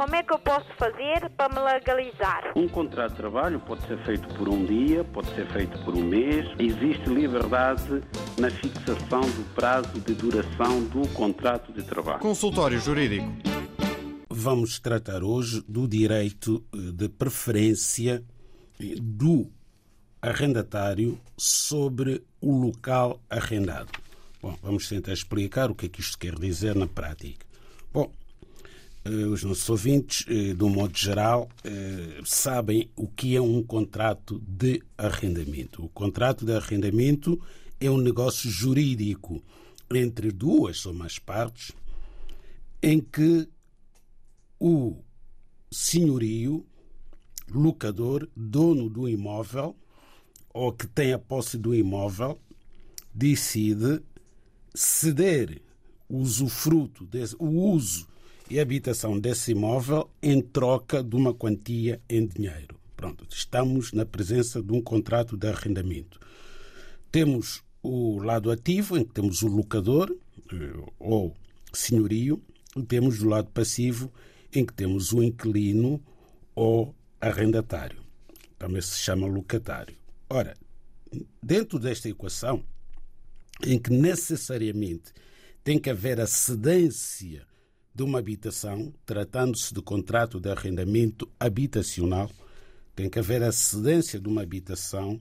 Como é que eu posso fazer para me legalizar? Um contrato de trabalho pode ser feito por um dia, pode ser feito por um mês. Existe liberdade na fixação do prazo de duração do contrato de trabalho. Consultório Jurídico. Vamos tratar hoje do direito eh, de preferência eh, do arrendatário sobre o local arrendado. Bom, vamos tentar explicar o que é que isto quer dizer na prática. Bom, os nossos ouvintes, eh, de um modo geral, eh, sabem o que é um contrato de arrendamento. O contrato de arrendamento é um negócio jurídico entre duas ou mais partes em que o senhorio, locador, dono do imóvel ou que tem a posse do imóvel, decide ceder o usufruto, o uso e habitação desse imóvel em troca de uma quantia em dinheiro. Pronto, estamos na presença de um contrato de arrendamento. Temos o lado ativo, em que temos o locador eh, ou senhorio, e temos o lado passivo, em que temos o inquilino ou arrendatário. Também se chama locatário. Ora, dentro desta equação, em que necessariamente tem que haver a cedência de uma habitação, tratando-se de contrato de arrendamento habitacional, tem que haver a cedência de uma habitação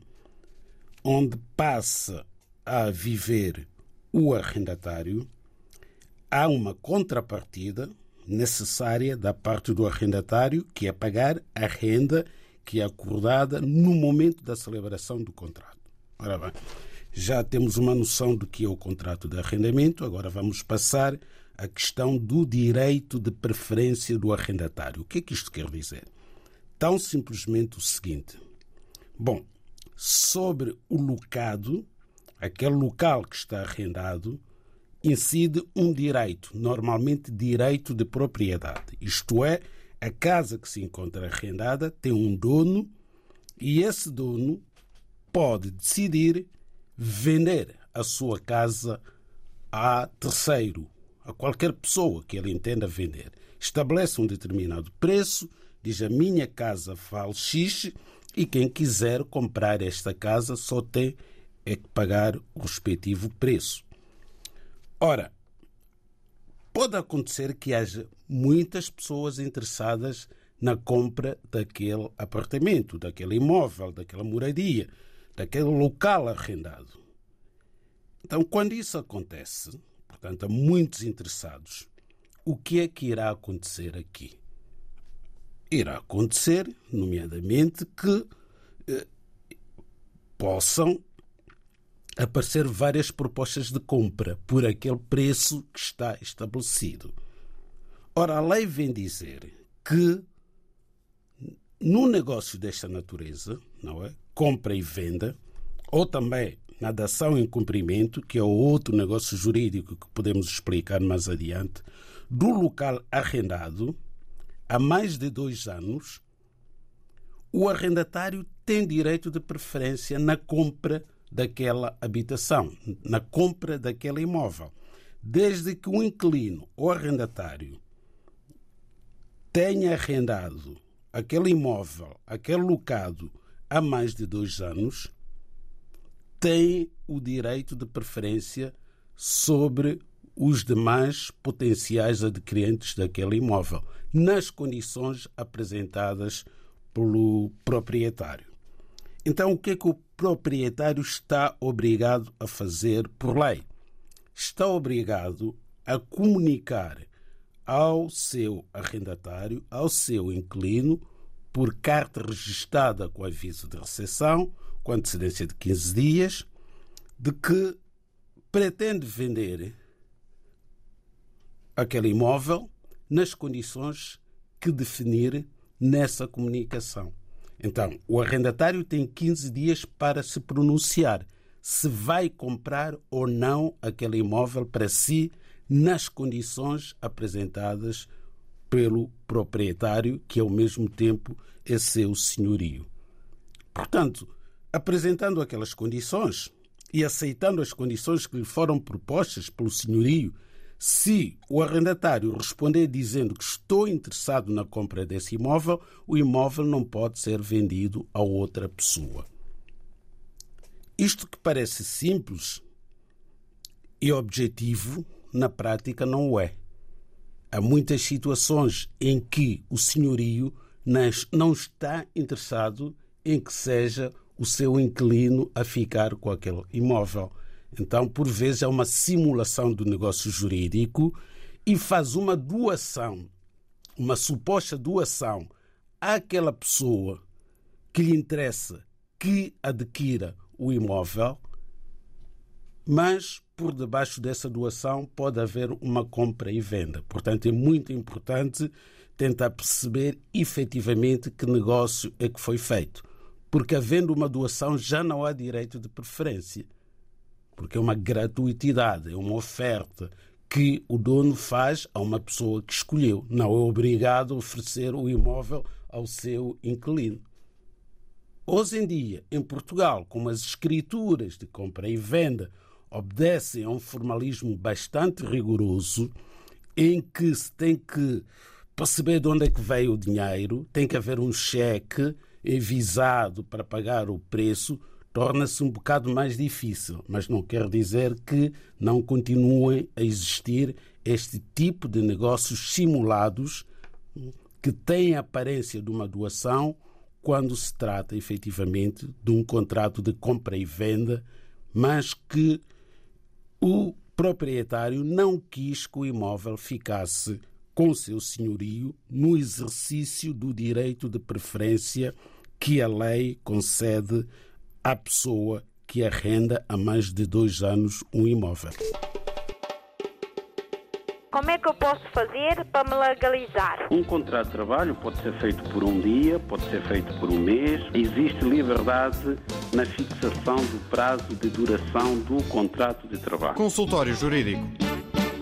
onde passa a viver o arrendatário, há uma contrapartida necessária da parte do arrendatário, que é pagar a renda que é acordada no momento da celebração do contrato. Ora bem, já temos uma noção do que é o contrato de arrendamento, agora vamos passar a questão do direito de preferência do arrendatário. O que é que isto quer dizer? Tão simplesmente o seguinte: bom, sobre o locado, aquele local que está arrendado, incide um direito, normalmente direito de propriedade. Isto é, a casa que se encontra arrendada tem um dono e esse dono pode decidir vender a sua casa a terceiro a qualquer pessoa que ele entenda vender. Estabelece um determinado preço, diz a minha casa vale X e quem quiser comprar esta casa só tem é que pagar o respectivo preço. Ora, pode acontecer que haja muitas pessoas interessadas na compra daquele apartamento, daquele imóvel, daquela moradia, daquele local arrendado. Então, quando isso acontece, portanto, há muitos interessados. O que é que irá acontecer aqui? Irá acontecer, nomeadamente, que eh, possam aparecer várias propostas de compra por aquele preço que está estabelecido. Ora, a lei vem dizer que num negócio desta natureza, não é? Compra e venda, ou também na dação em cumprimento, que é outro negócio jurídico que podemos explicar mais adiante, do local arrendado há mais de dois anos, o arrendatário tem direito de preferência na compra daquela habitação, na compra daquele imóvel, desde que o inquilino ou arrendatário tenha arrendado aquele imóvel, aquele locado há mais de dois anos, tem o direito de preferência sobre os demais potenciais adquirentes daquele imóvel, nas condições apresentadas pelo proprietário. Então, o que é que o proprietário está obrigado a fazer por lei? Está obrigado a comunicar ao seu arrendatário, ao seu inquilino, por carta registada com aviso de recepção, com antecedência de 15 dias, de que pretende vender aquele imóvel nas condições que definir nessa comunicação. Então, o arrendatário tem 15 dias para se pronunciar se vai comprar ou não aquele imóvel para si nas condições apresentadas pelo proprietário, que ao mesmo tempo é seu senhorio. Portanto, apresentando aquelas condições e aceitando as condições que lhe foram propostas pelo senhorio, Se o arrendatário responder dizendo que estou interessado na compra desse imóvel, o imóvel não pode ser vendido a outra pessoa. Isto que parece simples e objetivo, na prática não o é. Há muitas situações em que o senhorio não está interessado em que seja o seu inquilino a ficar com aquele imóvel. Então, por vezes, é uma simulação do negócio jurídico e faz uma doação, uma suposta doação àquela pessoa que lhe interessa que adquira o imóvel, mas por debaixo dessa doação pode haver uma compra e venda. Portanto, é muito importante tentar perceber efetivamente que negócio é que foi feito. Porque havendo uma doação já não há direito de preferência porque é uma gratuitidade, é uma oferta que o dono faz a uma pessoa que escolheu. Não é obrigado a oferecer o imóvel ao seu inquilino. Hoje em dia, em Portugal, como as escrituras de compra e venda obedecem a um formalismo bastante rigoroso, em que se tem que perceber de onde é que veio o dinheiro, tem que haver um cheque envisado para pagar o preço, torna-se um bocado mais difícil, mas não quer dizer que não continuem a existir este tipo de negócios simulados que têm a aparência de uma doação quando se trata efetivamente de um contrato de compra e venda, mas que o proprietário não quis que o imóvel ficasse com seu senhorio no exercício do direito de preferência que a lei concede à pessoa que arrenda há mais de dois anos um imóvel. Como é que eu posso fazer para me legalizar? Um contrato de trabalho pode ser feito por um dia, pode ser feito por um mês. Existe liberdade na fixação do prazo de duração do contrato de trabalho. Consultório Jurídico